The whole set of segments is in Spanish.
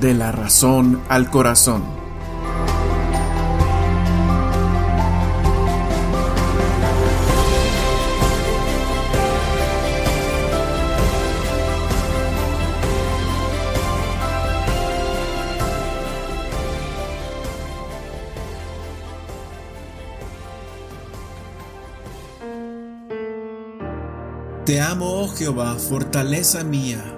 de la razón al corazón. Te amo, oh Jehová, fortaleza mía,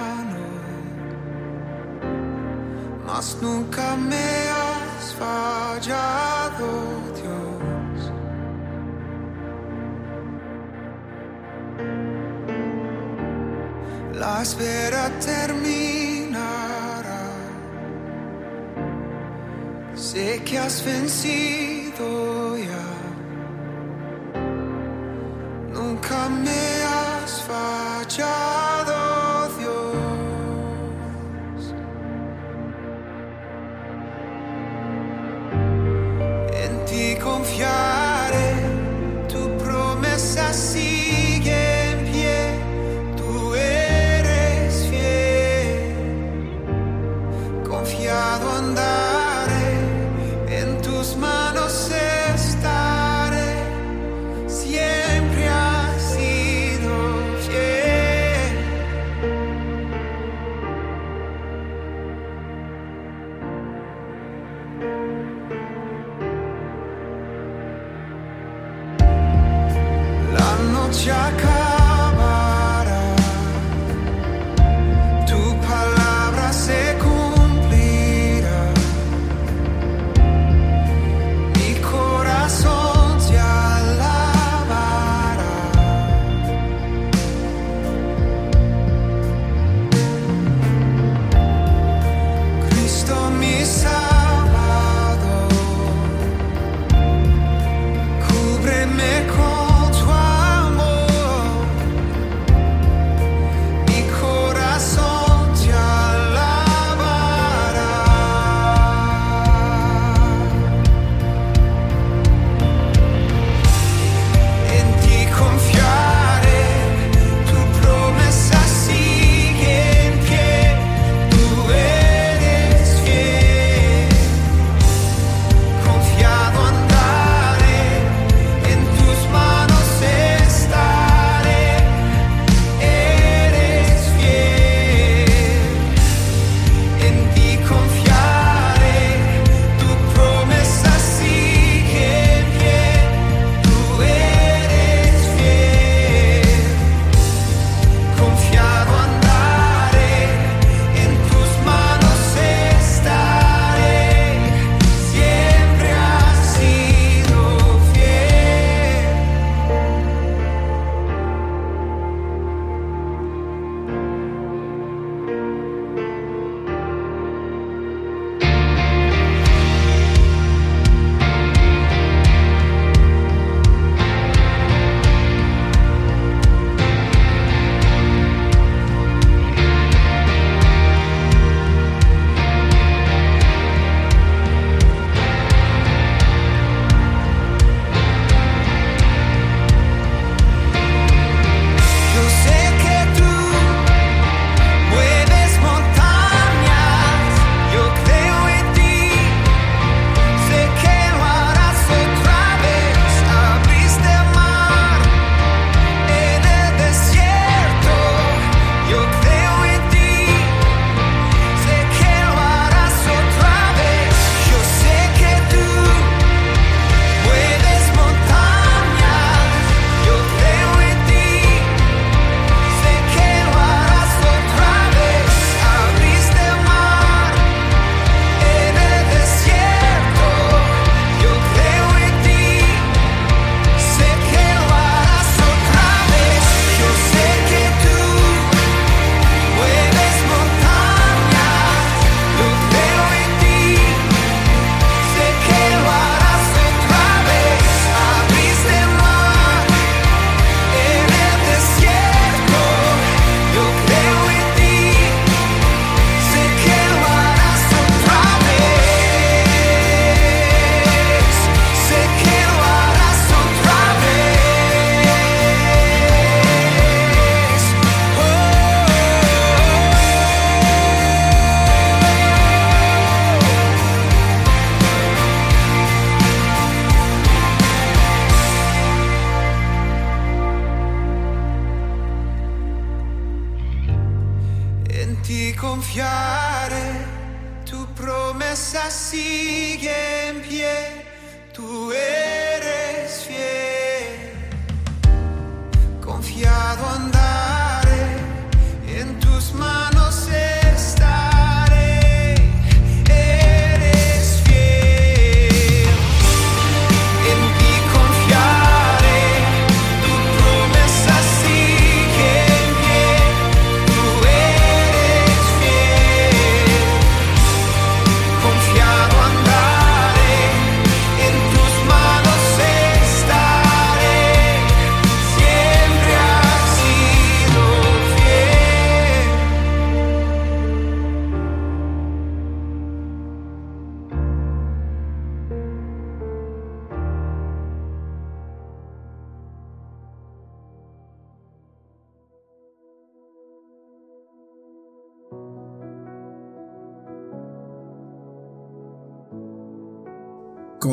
mas nunca me has fallado, Dios. La espera terminará. Sé que has vencido ya. Nunca me has fallado.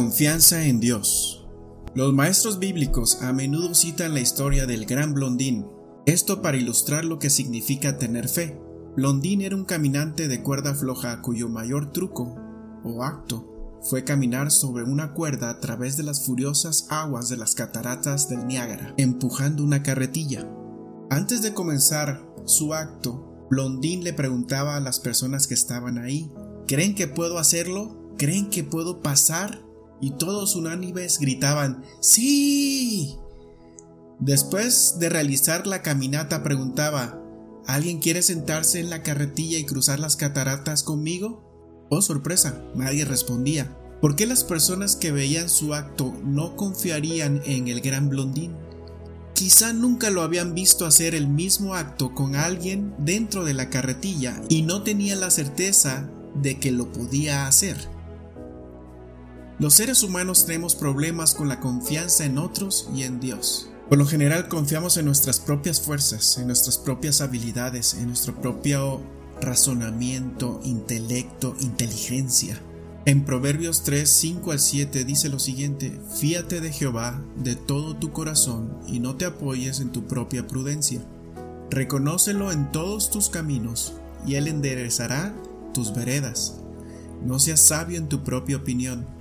Confianza en Dios. Los maestros bíblicos a menudo citan la historia del gran Blondín, esto para ilustrar lo que significa tener fe. Blondín era un caminante de cuerda floja cuyo mayor truco, o acto, fue caminar sobre una cuerda a través de las furiosas aguas de las cataratas del Niágara, empujando una carretilla. Antes de comenzar su acto, Blondín le preguntaba a las personas que estaban ahí, ¿creen que puedo hacerlo? ¿Creen que puedo pasar? Y todos unánimes gritaban, ¡Sí! Después de realizar la caminata preguntaba, ¿alguien quiere sentarse en la carretilla y cruzar las cataratas conmigo? Oh sorpresa, nadie respondía. ¿Por qué las personas que veían su acto no confiarían en el gran blondín? Quizá nunca lo habían visto hacer el mismo acto con alguien dentro de la carretilla y no tenían la certeza de que lo podía hacer. Los seres humanos tenemos problemas con la confianza en otros y en Dios. Por lo general confiamos en nuestras propias fuerzas, en nuestras propias habilidades, en nuestro propio razonamiento, intelecto, inteligencia. En Proverbios 3, 5 al 7 dice lo siguiente, Fíate de Jehová de todo tu corazón y no te apoyes en tu propia prudencia. Reconócelo en todos tus caminos y él enderezará tus veredas. No seas sabio en tu propia opinión.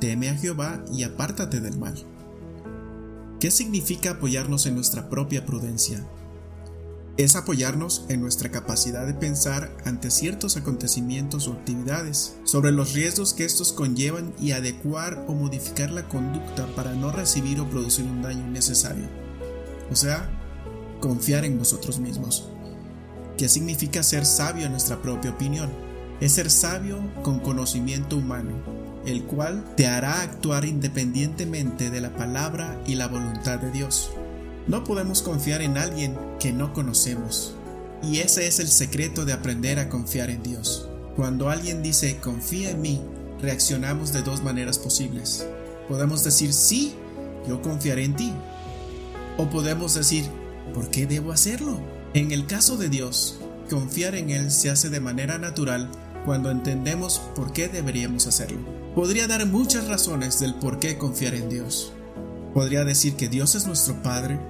Teme a Jehová y apártate del mal. ¿Qué significa apoyarnos en nuestra propia prudencia? Es apoyarnos en nuestra capacidad de pensar ante ciertos acontecimientos o actividades, sobre los riesgos que estos conllevan y adecuar o modificar la conducta para no recibir o producir un daño innecesario. O sea, confiar en nosotros mismos. ¿Qué significa ser sabio en nuestra propia opinión? Es ser sabio con conocimiento humano, el cual te hará actuar independientemente de la palabra y la voluntad de Dios. No podemos confiar en alguien que no conocemos. Y ese es el secreto de aprender a confiar en Dios. Cuando alguien dice confía en mí, reaccionamos de dos maneras posibles. Podemos decir sí, yo confiaré en ti. O podemos decir, ¿por qué debo hacerlo? En el caso de Dios, confiar en Él se hace de manera natural cuando entendemos por qué deberíamos hacerlo. Podría dar muchas razones del por qué confiar en Dios. Podría decir que Dios es nuestro Padre,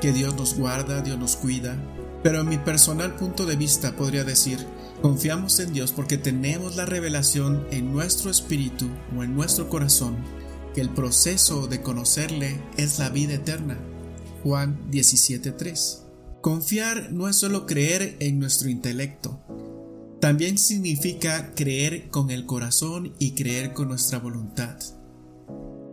que Dios nos guarda, Dios nos cuida, pero en mi personal punto de vista podría decir, confiamos en Dios porque tenemos la revelación en nuestro espíritu o en nuestro corazón que el proceso de conocerle es la vida eterna. Juan 17:3. Confiar no es solo creer en nuestro intelecto, también significa creer con el corazón y creer con nuestra voluntad.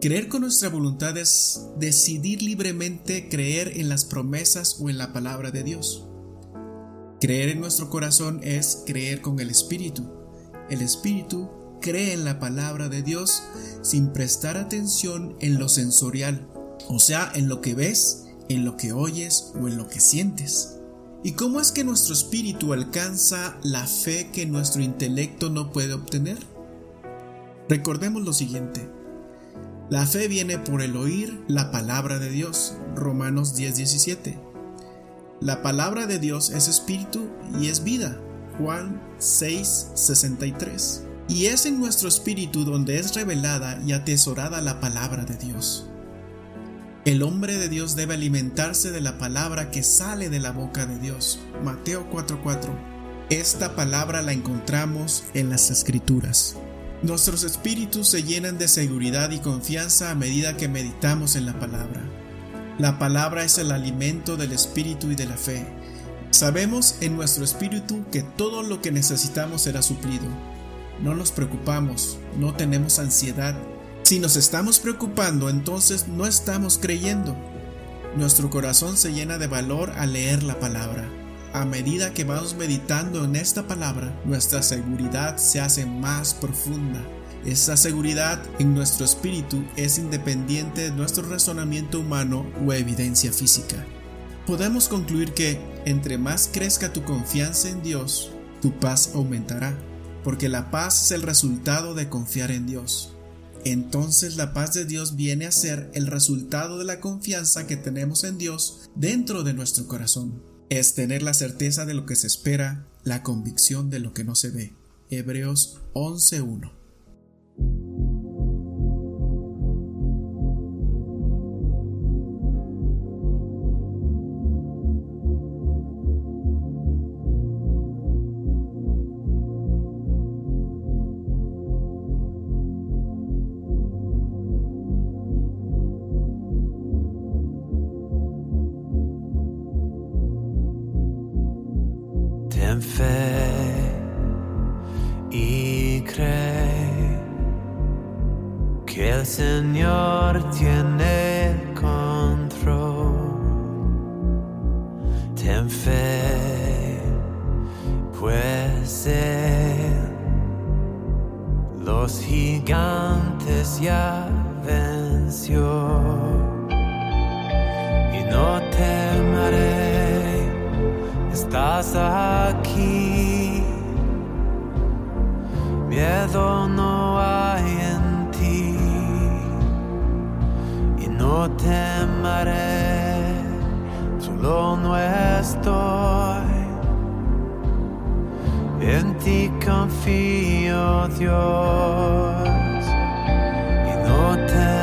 Creer con nuestra voluntad es decidir libremente creer en las promesas o en la palabra de Dios. Creer en nuestro corazón es creer con el Espíritu. El Espíritu cree en la palabra de Dios sin prestar atención en lo sensorial, o sea, en lo que ves, en lo que oyes o en lo que sientes. ¿Y cómo es que nuestro espíritu alcanza la fe que nuestro intelecto no puede obtener? Recordemos lo siguiente. La fe viene por el oír la palabra de Dios. Romanos 10:17. La palabra de Dios es espíritu y es vida. Juan 6:63. Y es en nuestro espíritu donde es revelada y atesorada la palabra de Dios. El hombre de Dios debe alimentarse de la palabra que sale de la boca de Dios. Mateo 4:4. Esta palabra la encontramos en las escrituras. Nuestros espíritus se llenan de seguridad y confianza a medida que meditamos en la palabra. La palabra es el alimento del espíritu y de la fe. Sabemos en nuestro espíritu que todo lo que necesitamos será suplido. No nos preocupamos, no tenemos ansiedad. Si nos estamos preocupando, entonces no estamos creyendo. Nuestro corazón se llena de valor al leer la palabra. A medida que vamos meditando en esta palabra, nuestra seguridad se hace más profunda. Esa seguridad en nuestro espíritu es independiente de nuestro razonamiento humano o evidencia física. Podemos concluir que entre más crezca tu confianza en Dios, tu paz aumentará, porque la paz es el resultado de confiar en Dios. Entonces la paz de Dios viene a ser el resultado de la confianza que tenemos en Dios dentro de nuestro corazón es tener la certeza de lo que se espera, la convicción de lo que no se ve. Hebreos 11.1 fe y cree que el Señor tiene control. Ten fe, pues Él los gigantes ya venció. Y no temeré, estás aquí. Miedo no hay en ti. Y no temeré, solo no estoy. En ti confío, Dios, y no temeré.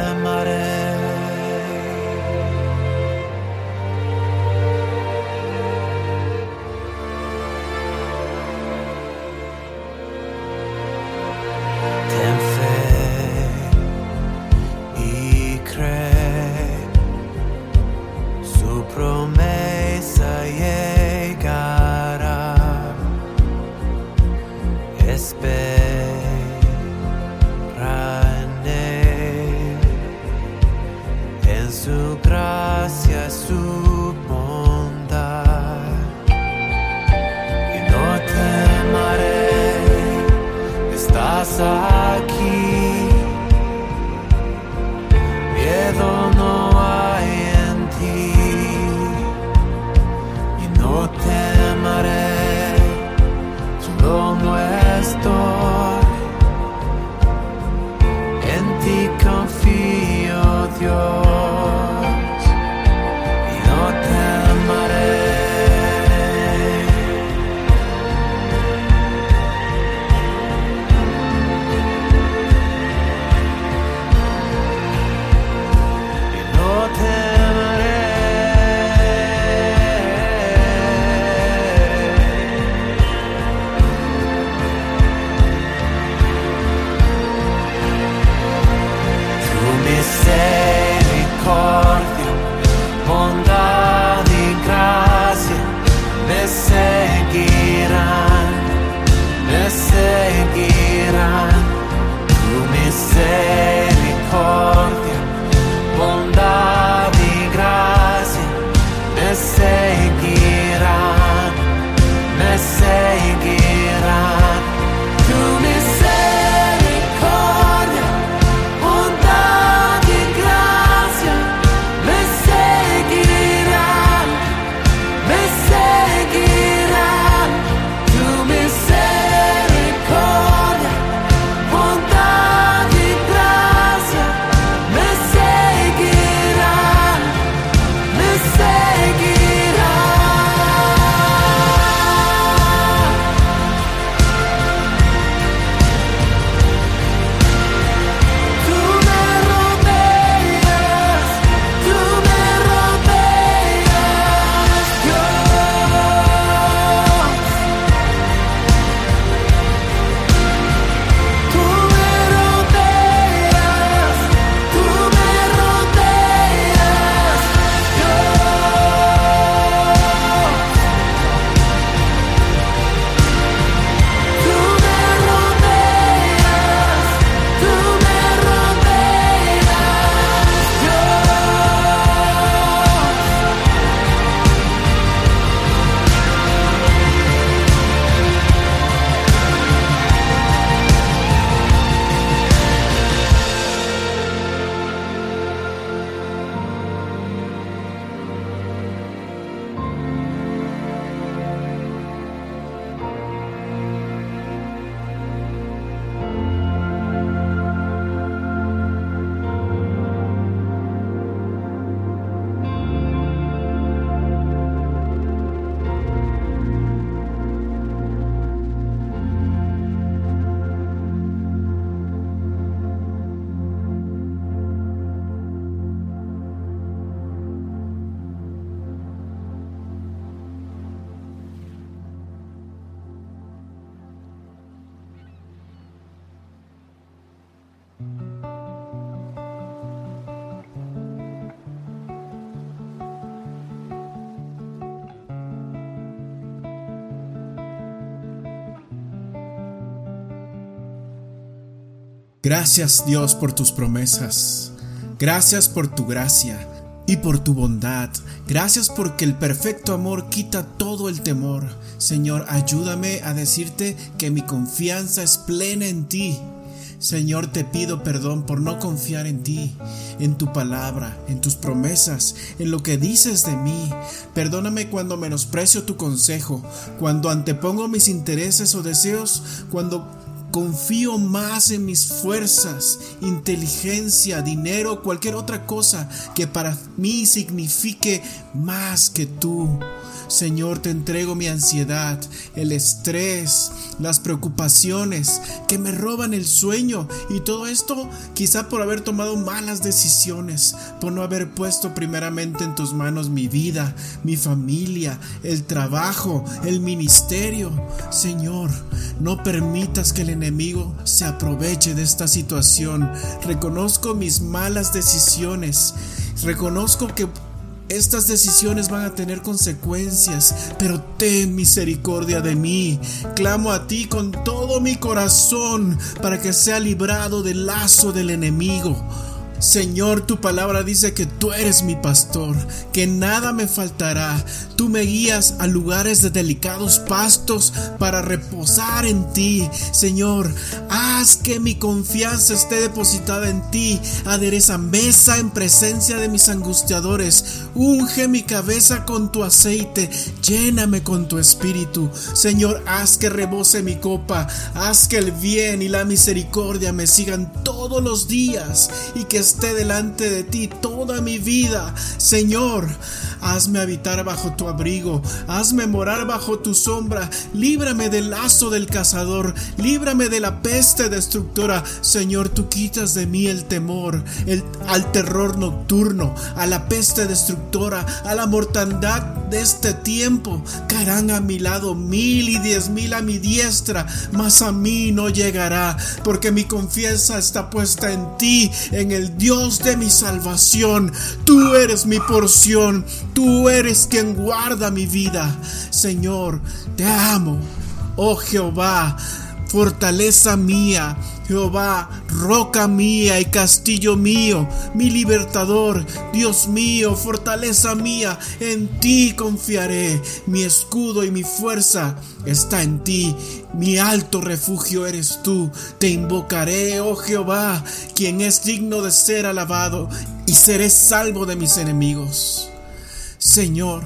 Estás aquí. Gracias Dios por tus promesas. Gracias por tu gracia y por tu bondad. Gracias porque el perfecto amor quita todo el temor. Señor, ayúdame a decirte que mi confianza es plena en ti. Señor, te pido perdón por no confiar en ti, en tu palabra, en tus promesas, en lo que dices de mí. Perdóname cuando menosprecio tu consejo, cuando antepongo mis intereses o deseos, cuando confío más en mis fuerzas, inteligencia, dinero, cualquier otra cosa que para mí signifique más que tú. Señor, te entrego mi ansiedad, el estrés, las preocupaciones que me roban el sueño y todo esto quizá por haber tomado malas decisiones, por no haber puesto primeramente en tus manos mi vida, mi familia, el trabajo, el ministerio. Señor, no permitas que el enemigo se aproveche de esta situación. Reconozco mis malas decisiones. Reconozco que estas decisiones van a tener consecuencias, pero ten misericordia de mí. Clamo a ti con todo mi corazón para que sea librado del lazo del enemigo. Señor, tu palabra dice que tú eres mi pastor, que nada me faltará. Tú me guías a lugares de delicados pastos para reposar en ti. Señor, haz que mi confianza esté depositada en ti. Adereza mesa en presencia de mis angustiadores. Unge mi cabeza con tu aceite. Lléname con tu espíritu. Señor, haz que rebose mi copa. Haz que el bien y la misericordia me sigan todos los días y que esté delante de ti toda mi vida. Señor, hazme habitar bajo tu abrigo, hazme morar bajo tu sombra, líbrame del lazo del cazador, líbrame de la peste destructora. Señor, tú quitas de mí el temor, el, al terror nocturno, a la peste destructora, a la mortandad de este tiempo. Caerán a mi lado mil y diez mil a mi diestra, mas a mí no llegará, porque mi confianza está puesta en ti, en el Dios de mi salvación. Tú eres mi porción, tú eres quien guarda mi vida. Señor, te amo. Oh Jehová, fortaleza mía, Jehová, roca mía y castillo mío, mi libertador, Dios mío, fortaleza mía, en ti confiaré, mi escudo y mi fuerza está en ti, mi alto refugio eres tú, te invocaré, oh Jehová, quien es digno de ser alabado, y seré salvo de mis enemigos. Señor,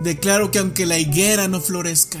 declaro que aunque la higuera no florezca,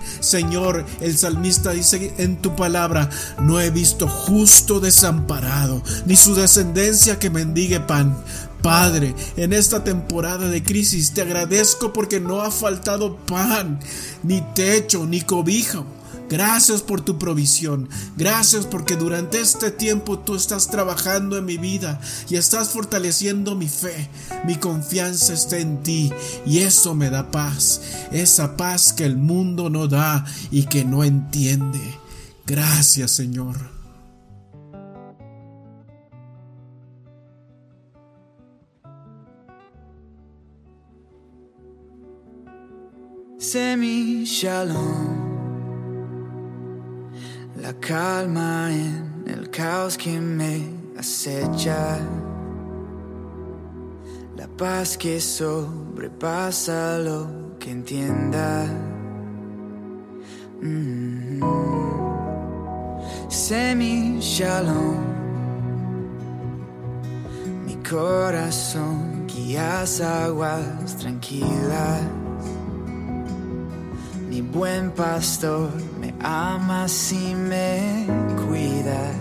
Señor, el salmista dice en tu palabra, no he visto justo desamparado, ni su descendencia que mendigue pan. Padre, en esta temporada de crisis te agradezco porque no ha faltado pan, ni techo, ni cobijo Gracias por tu provisión. Gracias porque durante este tiempo tú estás trabajando en mi vida y estás fortaleciendo mi fe. Mi confianza está en ti y eso me da paz. Esa paz que el mundo no da y que no entiende. Gracias Señor. Semi Shalom la calma en el caos que me acecha. La paz que sobrepasa lo que entienda. Mm Semi shalom. Mi corazón guías aguas tranquilas. Mi buen pastor amas y me cuidas.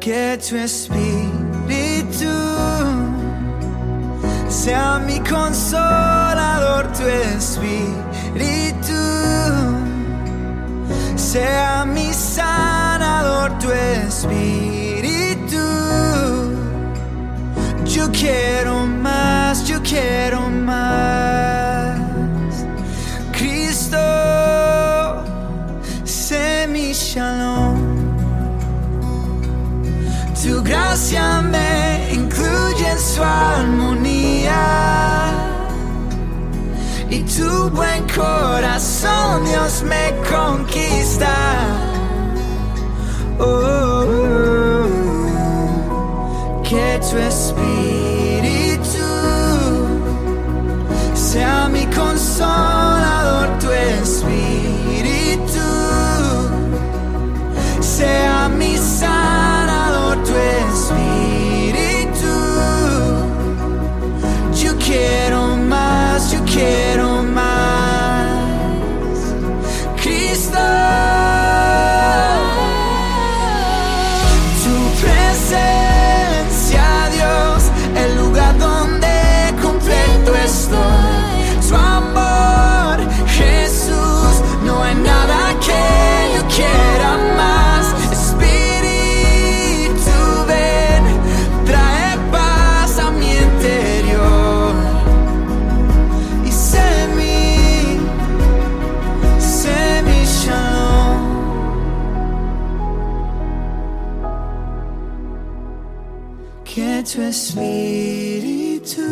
Que tu espíritu sea mi consolador, tu espíritu sea mi sanador, tu espíritu. Yo quiero más, yo quiero más. En su armonía. Y tu buen corazón, Dios, me conquista. Oh, que tu espíritu sea mi consolador, Que tu espíritu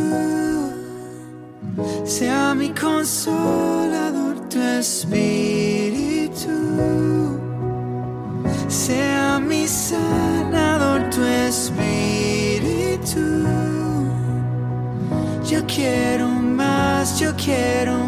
sea mi consolador, tu espíritu sea mi sanador, tu espíritu. Yo quiero más, yo quiero